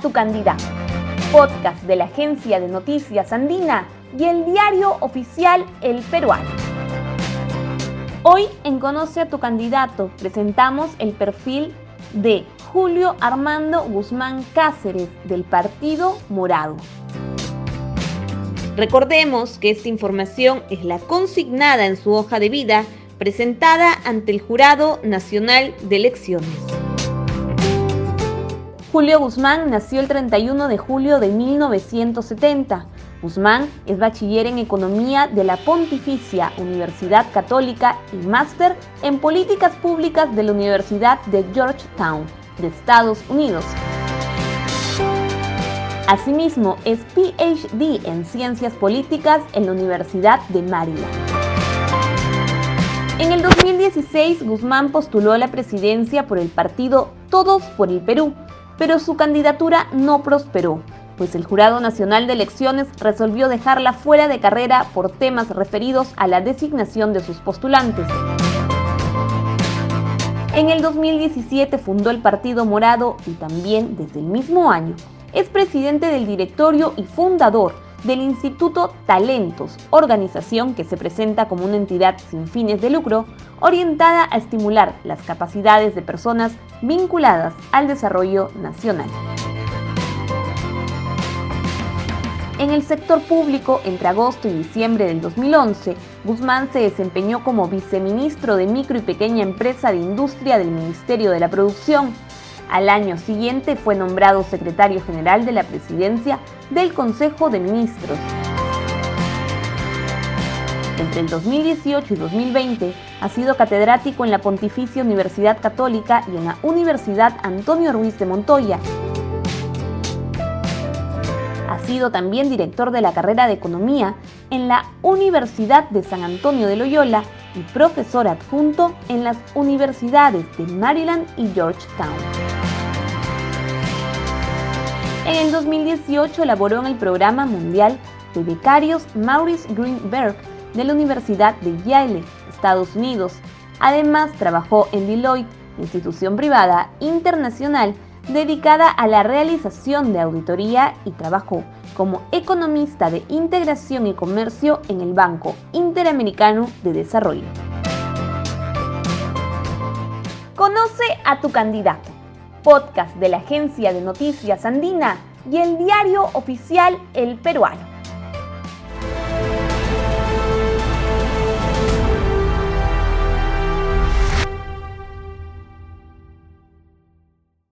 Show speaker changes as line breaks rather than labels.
tu candidato, podcast de la agencia de noticias andina y el diario oficial El Peruano. Hoy en Conoce a tu candidato presentamos el perfil de Julio Armando Guzmán Cáceres del Partido Morado. Recordemos que esta información es la consignada en su hoja de vida presentada ante el Jurado Nacional de Elecciones. Julio Guzmán nació el 31 de julio de 1970. Guzmán es bachiller en Economía de la Pontificia Universidad Católica y máster en Políticas Públicas de la Universidad de Georgetown, de Estados Unidos. Asimismo, es PhD en Ciencias Políticas en la Universidad de Maryland. En el 2016, Guzmán postuló a la presidencia por el partido Todos por el Perú, pero su candidatura no prosperó, pues el Jurado Nacional de Elecciones resolvió dejarla fuera de carrera por temas referidos a la designación de sus postulantes. En el 2017 fundó el Partido Morado y también desde el mismo año es presidente del directorio y fundador del Instituto Talentos, organización que se presenta como una entidad sin fines de lucro orientada a estimular las capacidades de personas vinculadas al desarrollo nacional. En el sector público, entre agosto y diciembre del 2011, Guzmán se desempeñó como viceministro de Micro y Pequeña Empresa de Industria del Ministerio de la Producción, al año siguiente fue nombrado secretario general de la presidencia del Consejo de Ministros. Entre el 2018 y 2020 ha sido catedrático en la Pontificia Universidad Católica y en la Universidad Antonio Ruiz de Montoya. Ha sido también director de la carrera de Economía en la Universidad de San Antonio de Loyola y profesor adjunto en las universidades de Maryland y Georgetown. En el 2018 elaboró en el programa mundial de becarios Maurice Greenberg de la Universidad de Yale, Estados Unidos. Además, trabajó en Deloitte, institución privada internacional dedicada a la realización de auditoría y trabajó como economista de integración y comercio en el Banco Interamericano de Desarrollo. Conoce a tu candidato podcast de la agencia de noticias andina y el diario oficial El Peruano.